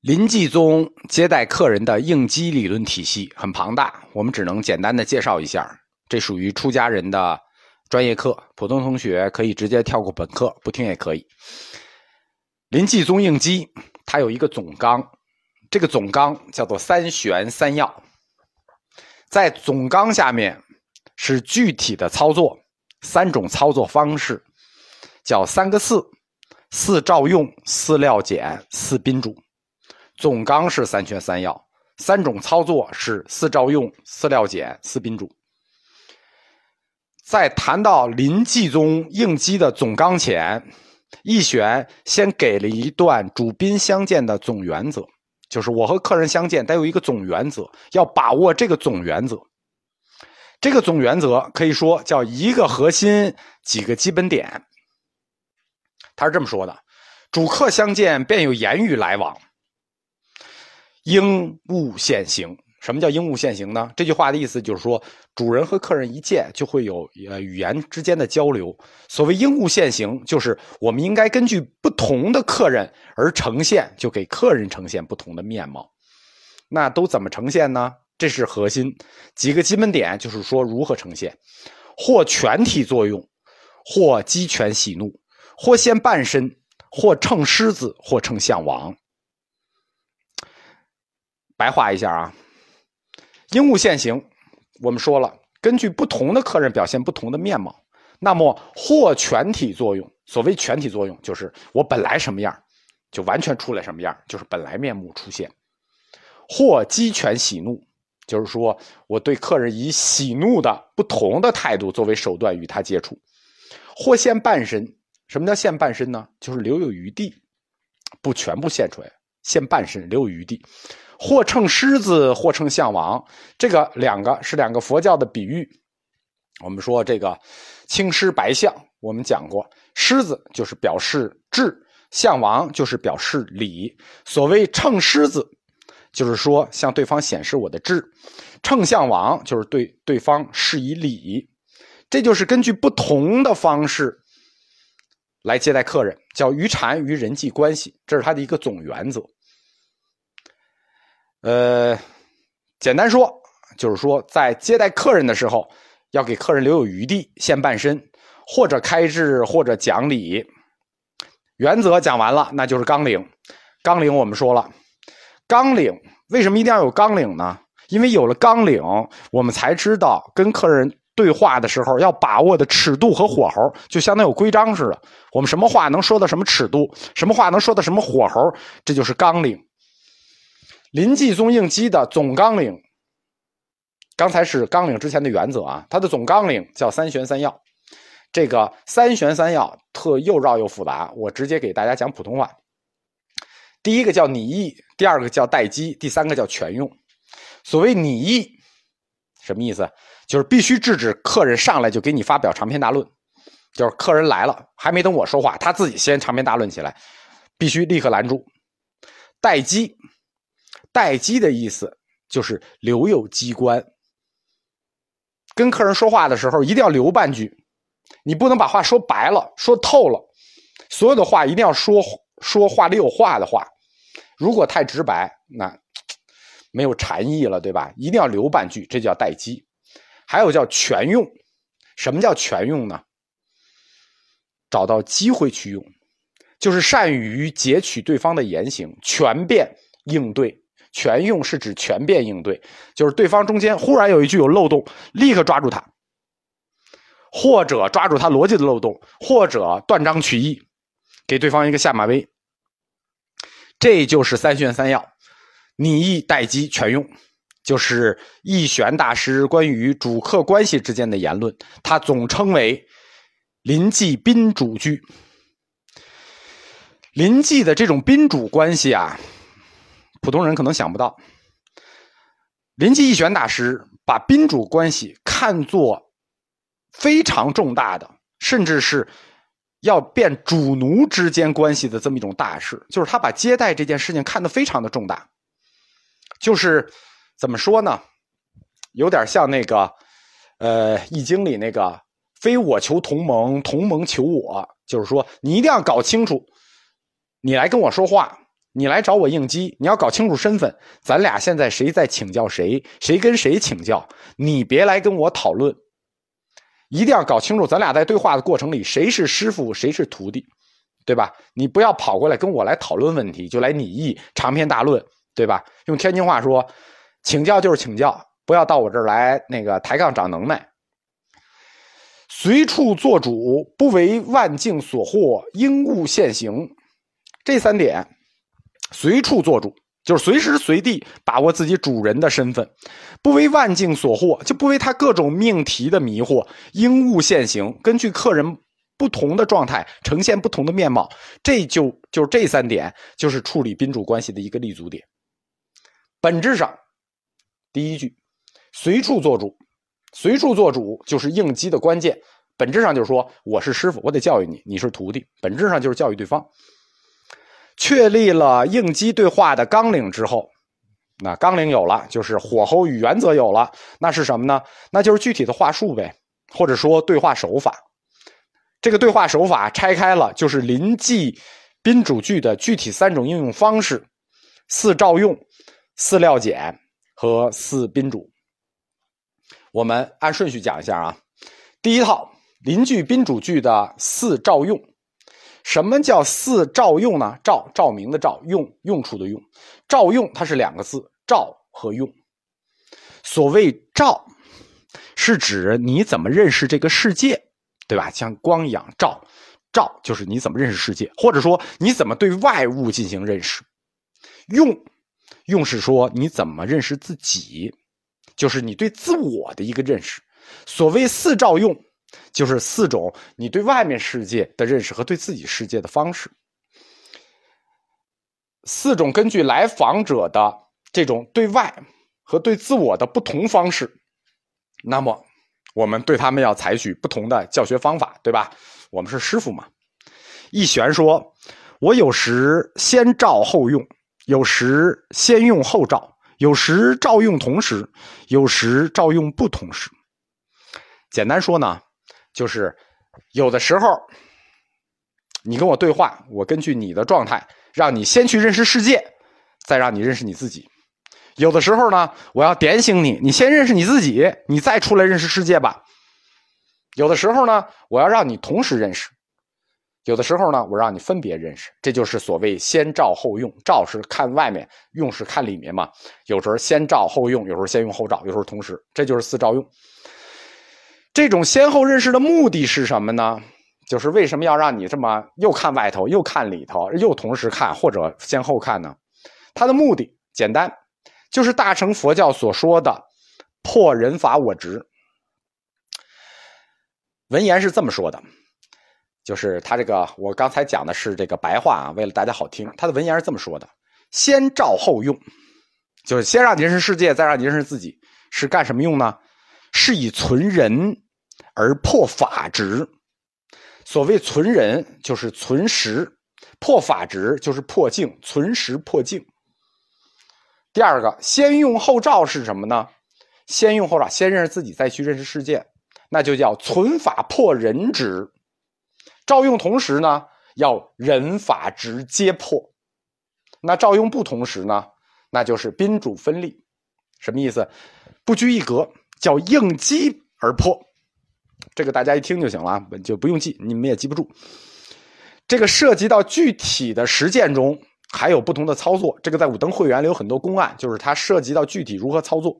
林继宗接待客人的应激理论体系很庞大，我们只能简单的介绍一下。这属于出家人的专业课，普通同学可以直接跳过本课，不听也可以。林继宗应激，它有一个总纲，这个总纲叫做三玄三要。在总纲下面是具体的操作，三种操作方式，叫三个四：四照用、四料简、四宾主。总纲是三全三要，三种操作是四照用、四料简、四宾主。在谈到临济宗应机的总纲前，易玄先给了一段主宾相见的总原则，就是我和客人相见得有一个总原则，要把握这个总原则。这个总原则可以说叫一个核心，几个基本点。他是这么说的：主客相见便有言语来往。应物现形，什么叫应物现形呢？这句话的意思就是说，主人和客人一见就会有呃语言之间的交流。所谓应物现形，就是我们应该根据不同的客人而呈现，就给客人呈现不同的面貌。那都怎么呈现呢？这是核心几个基本点，就是说如何呈现，或全体作用，或鸡犬喜怒，或现半身，或称狮子，或称象王。白话一下啊，应物现形，我们说了，根据不同的客人表现不同的面貌。那么或全体作用，所谓全体作用，就是我本来什么样，就完全出来什么样，就是本来面目出现。或鸡犬喜怒，就是说我对客人以喜怒的不同的态度作为手段与他接触。或现半身，什么叫现半身呢？就是留有余地，不全部现出来，先半身留有余地。或称狮子，或称象王，这个两个是两个佛教的比喻。我们说这个青狮白象，我们讲过，狮子就是表示智，象王就是表示礼。所谓称狮子，就是说向对方显示我的智；称象王，就是对对方施以礼。这就是根据不同的方式来接待客人，叫于禅于人际关系，这是他的一个总原则。呃，简单说就是说，在接待客人的时候，要给客人留有余地，现半身，或者开智，或者讲理。原则讲完了，那就是纲领。纲领我们说了，纲领为什么一定要有纲领呢？因为有了纲领，我们才知道跟客人对话的时候要把握的尺度和火候，就相当有规章似的。我们什么话能说到什么尺度，什么话能说到什么火候，这就是纲领。临济宗应机的总纲领，刚才是纲领之前的原则啊，它的总纲领叫三玄三要。这个三玄三要特又绕又复杂，我直接给大家讲普通话。第一个叫拟议，第二个叫待机，第三个叫全用。所谓拟议，什么意思？就是必须制止客人上来就给你发表长篇大论，就是客人来了还没等我说话，他自己先长篇大论起来，必须立刻拦住。待机。待机的意思就是留有机关，跟客人说话的时候一定要留半句，你不能把话说白了、说透了，所有的话一定要说说话里有话的话。如果太直白，那没有禅意了，对吧？一定要留半句，这叫待机。还有叫全用，什么叫全用呢？找到机会去用，就是善于截取对方的言行，全变应对。全用是指全变应对，就是对方中间忽然有一句有漏洞，立刻抓住他，或者抓住他逻辑的漏洞，或者断章取义，给对方一个下马威。这就是三玄三要，拟意待机全用，就是易玄大师关于主客关系之间的言论，他总称为临济宾主句。临济的这种宾主关系啊。普通人可能想不到，临济易玄大师把宾主关系看作非常重大的，甚至是要变主奴之间关系的这么一种大事。就是他把接待这件事情看得非常的重大，就是怎么说呢？有点像那个呃《易经》里那个“非我求同盟，同盟求我”，就是说你一定要搞清楚，你来跟我说话。你来找我应激，你要搞清楚身份，咱俩现在谁在请教谁，谁跟谁请教，你别来跟我讨论，一定要搞清楚，咱俩在对话的过程里，谁是师傅，谁是徒弟，对吧？你不要跑过来跟我来讨论问题，就来拟议长篇大论，对吧？用天津话说，请教就是请教，不要到我这儿来那个抬杠长能耐。随处做主，不为万境所惑，应物现行，这三点。随处做主，就是随时随地把握自己主人的身份，不为万境所惑，就不为他各种命题的迷惑，应物现形，根据客人不同的状态呈现不同的面貌。这就就这三点，就是处理宾主关系的一个立足点。本质上，第一句，随处做主，随处做主就是应激的关键。本质上就是说，我是师傅，我得教育你，你是徒弟，本质上就是教育对方。确立了应激对话的纲领之后，那纲领有了，就是火候与原则有了，那是什么呢？那就是具体的话术呗，或者说对话手法。这个对话手法拆开了，就是临记宾主句的具体三种应用方式：四照用、四料简和四宾主。我们按顺序讲一下啊。第一套邻句宾主句的四照用。什么叫四照用呢？照照明的照，用用处的用，照用它是两个字，照和用。所谓照，是指你怎么认识这个世界，对吧？像光一样照，照就是你怎么认识世界，或者说你怎么对外物进行认识。用，用是说你怎么认识自己，就是你对自我的一个认识。所谓四照用。就是四种你对外面世界的认识和对自己世界的方式，四种根据来访者的这种对外和对自我的不同方式，那么我们对他们要采取不同的教学方法，对吧？我们是师傅嘛。一玄说：“我有时先照后用，有时先用后照，有时照用同时，有时照用不同时。”简单说呢。就是有的时候，你跟我对话，我根据你的状态，让你先去认识世界，再让你认识你自己。有的时候呢，我要点醒你，你先认识你自己，你再出来认识世界吧。有的时候呢，我要让你同时认识；有的时候呢，我让你分别认识。这就是所谓先照后用，照是看外面，用是看里面嘛。有时候先照后用，有时候先用后照，有时候同时，这就是四照用。这种先后认识的目的是什么呢？就是为什么要让你这么又看外头又看里头又同时看或者先后看呢？它的目的简单，就是大乘佛教所说的破人法我执。文言是这么说的，就是他这个我刚才讲的是这个白话啊，为了大家好听，他的文言是这么说的：先照后用，就是先让你认识世界，再让你认识自己，是干什么用呢？是以存人而破法执。所谓存人，就是存实；破法执，就是破境。存实破境。第二个，先用后照是什么呢？先用后照，先认识自己，再去认识世界，那就叫存法破人执。照用同时呢，要人法直皆破。那照用不同时呢，那就是宾主分立。什么意思？不拘一格。叫应机而破，这个大家一听就行了，就不用记，你们也记不住。这个涉及到具体的实践中，还有不同的操作。这个在武登会员里有很多公案，就是它涉及到具体如何操作。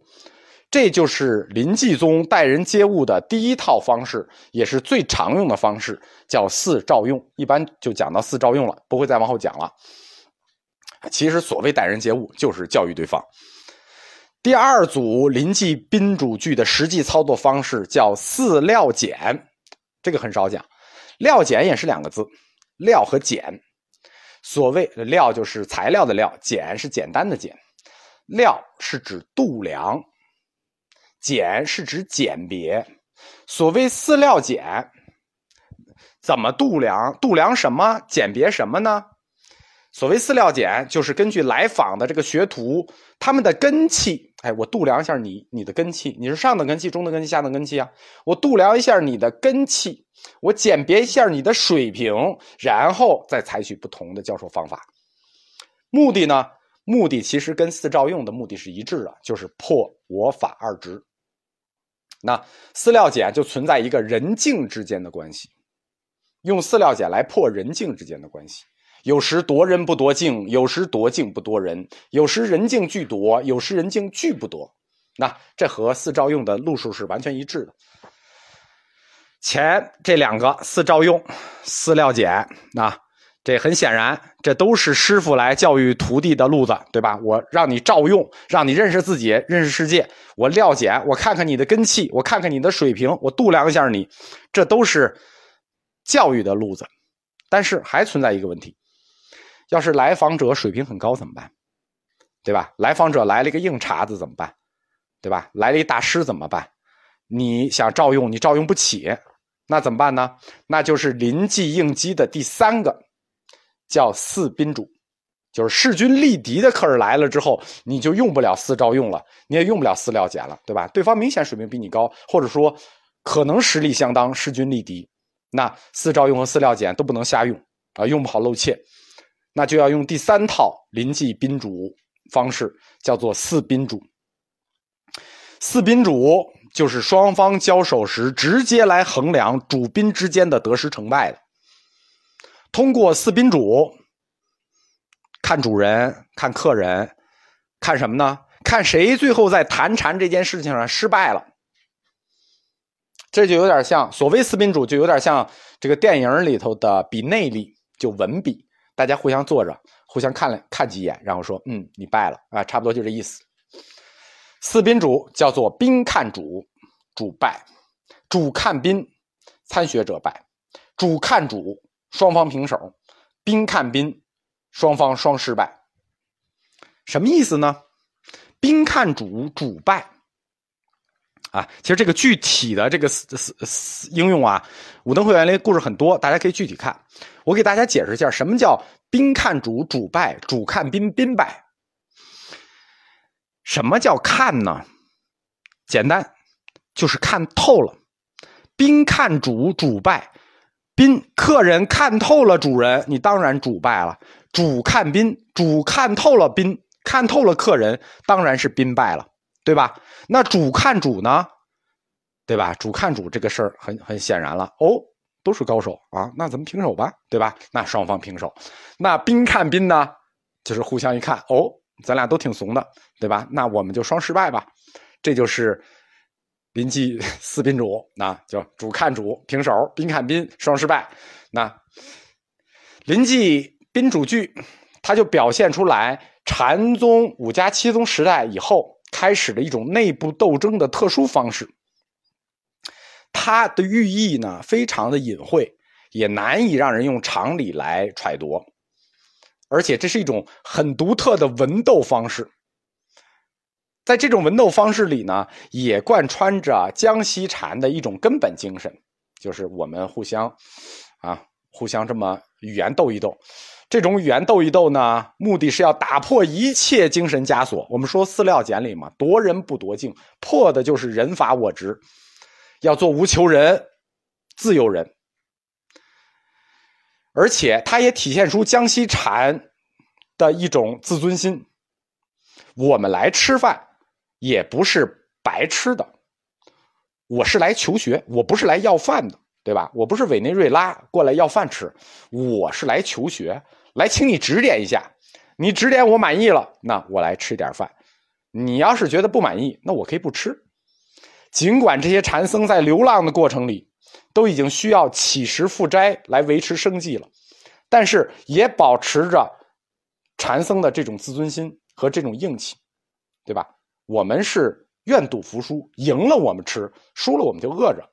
这就是临济宗待人接物的第一套方式，也是最常用的方式，叫四照用。一般就讲到四照用了，不会再往后讲了。其实所谓待人接物，就是教育对方。第二组临记宾主句的实际操作方式叫四料简，这个很少讲。料简也是两个字，料和简。所谓料就是材料的料，简是简单的简。料是指度量，简是指简别。所谓饲料简，怎么度量？度量什么？简别什么呢？所谓饲料简，就是根据来访的这个学徒他们的根气，哎，我度量一下你你的根气，你是上等根气、中等根气、下等根气啊？我度量一下你的根气，我鉴别一下你的水平，然后再采取不同的教授方法。目的呢？目的其实跟四照用的目的是一致的，就是破我法二执。那饲料简就存在一个人境之间的关系，用饲料简来破人境之间的关系。有时夺人不夺境，有时夺境不夺人，有时人境俱夺，有时人境俱不夺。那这和四照用的路数是完全一致的。前这两个四照用、四料简，那这很显然，这都是师傅来教育徒弟的路子，对吧？我让你照用，让你认识自己，认识世界。我料简，我看看你的根气，我看看你的水平，我度量一下你，这都是教育的路子。但是还存在一个问题：要是来访者水平很高怎么办？对吧？来访者来了一个硬茬子怎么办？对吧？来了一大师怎么办？你想照用，你照用不起。那怎么办呢？那就是临济应激的第三个，叫四宾主，就是势均力敌的客人来了之后，你就用不了四招用了，你也用不了四料简了，对吧？对方明显水平比你高，或者说可能实力相当，势均力敌，那四招用和四料简都不能瞎用啊，用不好露怯，那就要用第三套临济宾主方式，叫做四宾主。四宾主。就是双方交手时，直接来衡量主宾之间的得失成败的。通过四宾主，看主人，看客人，看什么呢？看谁最后在谈禅这件事情上失败了。这就有点像所谓四宾主，就有点像这个电影里头的比内力，就文比，大家互相坐着，互相看了看几眼，然后说：“嗯，你败了啊。”差不多就这意思。四宾主叫做宾看主，主败；主看宾，参学者败；主看主，双方平手；兵看兵，双方双失败。什么意思呢？兵看主，主败。啊，其实这个具体的这个应用啊，武登会员里故事很多，大家可以具体看。我给大家解释一下，什么叫兵看主，主败；主看兵，兵败。什么叫看呢？简单，就是看透了。兵看主，主败；宾客人看透了主人，你当然主败了。主看宾，主看透了宾，看透了客人，当然是宾败了，对吧？那主看主呢？对吧？主看主这个事儿很很显然了哦，都是高手啊，那咱们平手吧，对吧？那双方平手。那宾看宾呢？就是互相一看哦。咱俩都挺怂的，对吧？那我们就双失败吧。这就是临济四宾主，那就主看主平手，宾看宾双失败。那临济宾主句，它就表现出来禅宗五家七宗时代以后开始的一种内部斗争的特殊方式。它的寓意呢，非常的隐晦，也难以让人用常理来揣度。而且这是一种很独特的文斗方式，在这种文斗方式里呢，也贯穿着江西禅的一种根本精神，就是我们互相，啊，互相这么语言斗一斗。这种语言斗一斗呢，目的是要打破一切精神枷锁。我们说四料简里嘛，夺人不夺境，破的就是人法我执，要做无求人，自由人。而且，它也体现出江西禅的一种自尊心。我们来吃饭，也不是白吃的，我是来求学，我不是来要饭的，对吧？我不是委内瑞拉过来要饭吃，我是来求学，来请你指点一下。你指点我满意了，那我来吃点饭。你要是觉得不满意，那我可以不吃。尽管这些禅僧在流浪的过程里。都已经需要乞食负斋来维持生计了，但是也保持着禅僧的这种自尊心和这种硬气，对吧？我们是愿赌服输，赢了我们吃，输了我们就饿着。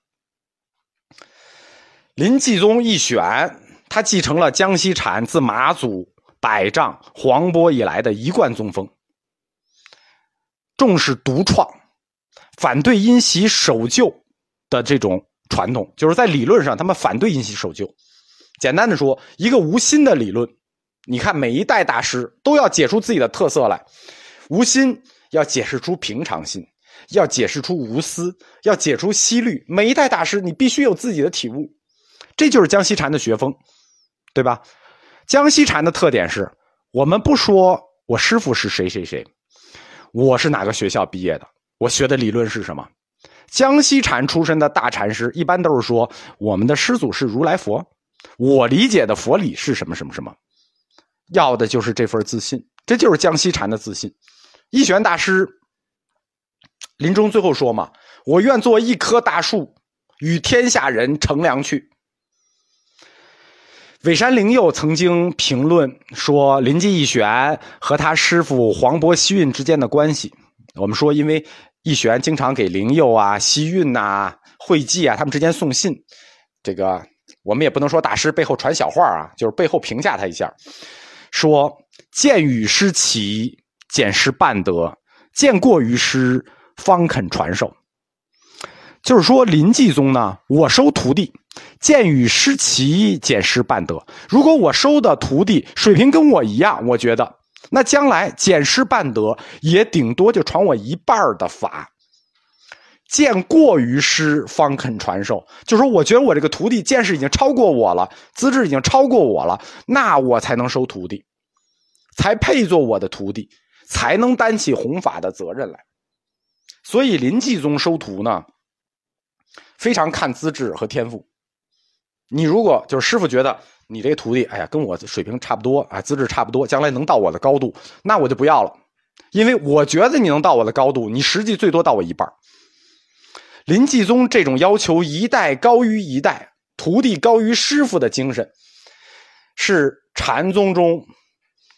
林继宗一选，他继承了江西禅自马祖、百丈、黄波以来的一贯宗风，重视独创，反对因袭守旧的这种。传统就是在理论上，他们反对因袭守旧。简单的说，一个无心的理论，你看每一代大师都要解出自己的特色来。无心要解释出平常心，要解释出无私，要解出息虑。每一代大师，你必须有自己的体悟。这就是江西禅的学风，对吧？江西禅的特点是我们不说我师傅是谁谁谁，我是哪个学校毕业的，我学的理论是什么？江西禅出身的大禅师，一般都是说我们的师祖是如来佛，我理解的佛理是什么什么什么，要的就是这份自信，这就是江西禅的自信。一玄大师临终最后说嘛：“我愿做一棵大树，与天下人乘凉去。”尾山灵佑曾经评论说，林济义玄和他师傅黄渤西运之间的关系，我们说因为。义玄经常给灵佑啊、西运呐、会济啊，他们之间送信。这个我们也不能说大师背后传小话啊，就是背后评价他一下，说见与师齐，见师半德，见过于师，方肯传授。就是说临济宗呢，我收徒弟，见与师齐，见师半德。如果我收的徒弟水平跟我一样，我觉得。那将来见师半德，也顶多就传我一半的法。见过于师，方肯传授。就说我觉得我这个徒弟见识已经超过我了，资质已经超过我了，那我才能收徒弟，才配做我的徒弟，才能担起弘法的责任来。所以临济宗收徒呢，非常看资质和天赋。你如果就是师傅觉得。你这徒弟，哎呀，跟我水平差不多啊，资质差不多，将来能到我的高度，那我就不要了，因为我觉得你能到我的高度，你实际最多到我一半。临济宗这种要求一代高于一代，徒弟高于师傅的精神，是禅宗中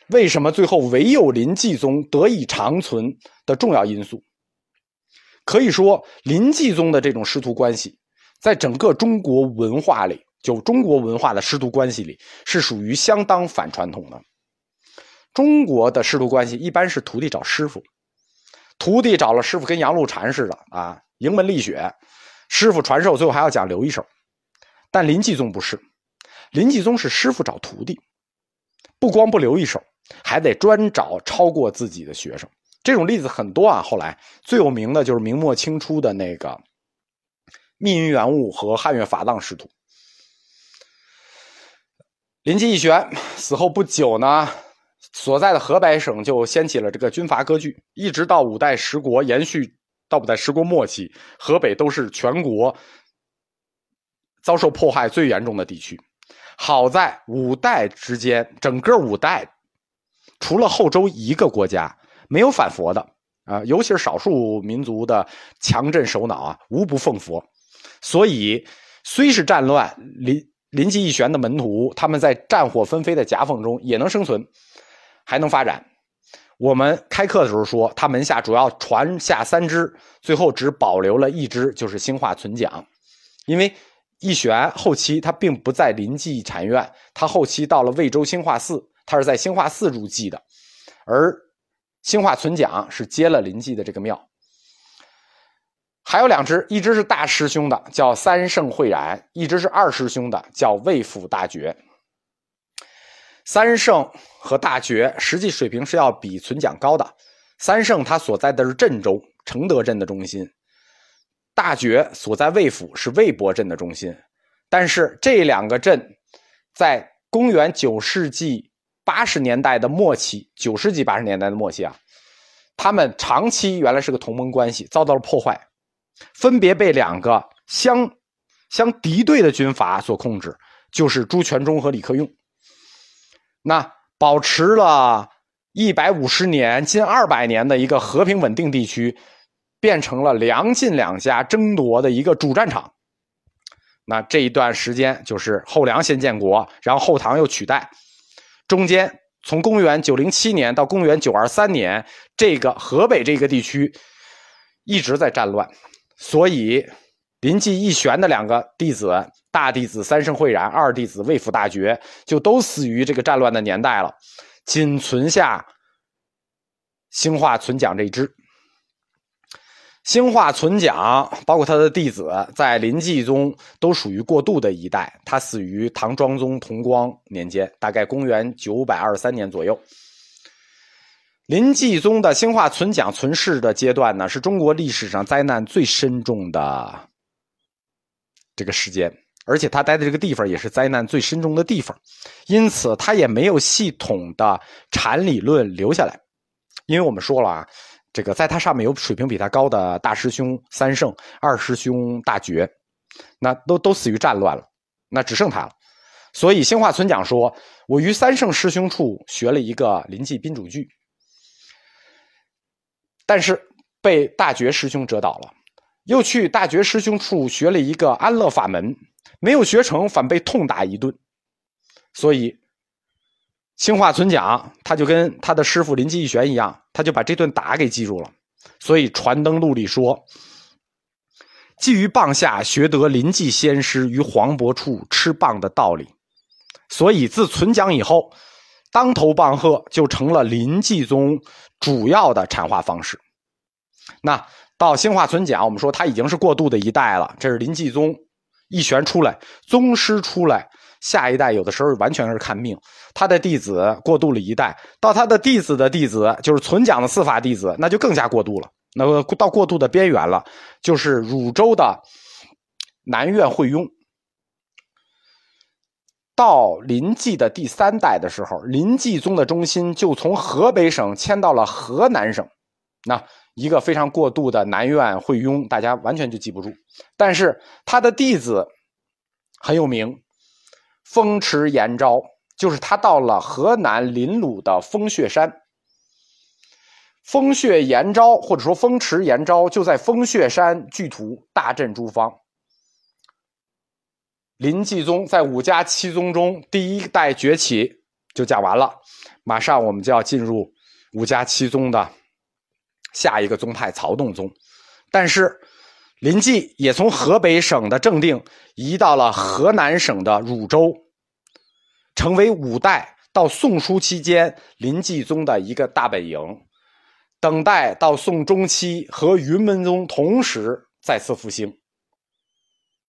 为什么最后唯有林济宗得以长存的重要因素。可以说，林济宗的这种师徒关系，在整个中国文化里。就中国文化的师徒关系里，是属于相当反传统的。中国的师徒关系一般是徒弟找师傅，徒弟找了师傅，跟杨露禅似的啊，迎门立雪，师傅传授，最后还要讲留一手。但林济宗不是，林济宗是师傅找徒弟，不光不留一手，还得专找超过自己的学生。这种例子很多啊。后来最有名的就是明末清初的那个密云圆悟和汉乐法藏师徒。临济义玄死后不久呢，所在的河北省就掀起了这个军阀割据，一直到五代十国，延续到五代十国末期，河北都是全国遭受迫害最严重的地区。好在五代之间，整个五代除了后周一个国家没有反佛的啊，尤其是少数民族的强镇首脑啊，无不奉佛，所以虽是战乱临。临济义玄的门徒，他们在战火纷飞的夹缝中也能生存，还能发展。我们开课的时候说，他门下主要传下三支，最后只保留了一支，就是兴化存讲。因为义玄后期他并不在临济禅院，他后期到了魏州兴化寺，他是在兴化寺入寂的，而兴化存讲是接了临济的这个庙。还有两只，一只是大师兄的，叫三圣慧然；一只是二师兄的，叫魏府大觉。三圣和大觉实际水平是要比存讲高的。三圣他所在的是郑州承德镇的中心，大觉所在魏府是魏博镇的中心。但是这两个镇在公元九世纪八十年代的末期，九世纪八十年代的末期啊，他们长期原来是个同盟关系，遭到了破坏。分别被两个相相敌对的军阀所控制，就是朱全忠和李克用。那保持了一百五十年、近二百年的一个和平稳定地区，变成了梁晋两家争夺的一个主战场。那这一段时间就是后梁先建国，然后后唐又取代，中间从公元九零七年到公元九二三年，这个河北这个地区一直在战乱。所以，临济义玄的两个弟子，大弟子三圣慧然，二弟子魏府大觉，就都死于这个战乱的年代了，仅存下兴化存讲这一支。兴化存讲，包括他的弟子，在临济宗都属于过渡的一代。他死于唐庄宗同光年间，大概公元九百二十三年左右。临济宗的兴化存讲存世的阶段呢，是中国历史上灾难最深重的这个时间，而且他待的这个地方也是灾难最深重的地方，因此他也没有系统的禅理论留下来。因为我们说了啊，这个在他上面有水平比他高的大师兄三圣、二师兄大觉，那都都死于战乱了，那只剩他了。所以兴化存讲说：“我于三圣师兄处学了一个临济宾主句，但是被大觉师兄折倒了；又去大觉师兄处学了一个安乐法门。”没有学成，反被痛打一顿，所以兴化存讲，他就跟他的师傅林济一玄一样，他就把这顿打给记住了。所以《传灯录》里说：“基于棒下学得林济先师于黄渤处吃棒的道理。”所以自存讲以后，当头棒喝就成了林济宗主要的禅化方式。那到兴化存讲，我们说他已经是过渡的一代了，这是林济宗。一玄出来，宗师出来，下一代有的时候完全是看命。他的弟子过渡了一代，到他的弟子的弟子，就是存讲的四法弟子，那就更加过渡了。那个到过渡的边缘了，就是汝州的南苑慧雍。到临济的第三代的时候，临济宗的中心就从河北省迁到了河南省。那。一个非常过度的南苑慧雍，大家完全就记不住。但是他的弟子很有名，风池延昭，就是他到了河南临鲁的风穴山。风穴延昭或者说风池延昭就在风穴山聚图大振诸方。林继宗在五家七宗中第一代崛起就讲完了，马上我们就要进入五家七宗的。下一个宗派曹洞宗，但是林济也从河北省的正定移到了河南省的汝州，成为五代到宋初期间林济宗的一个大本营，等待到宋中期和云门宗同时再次复兴。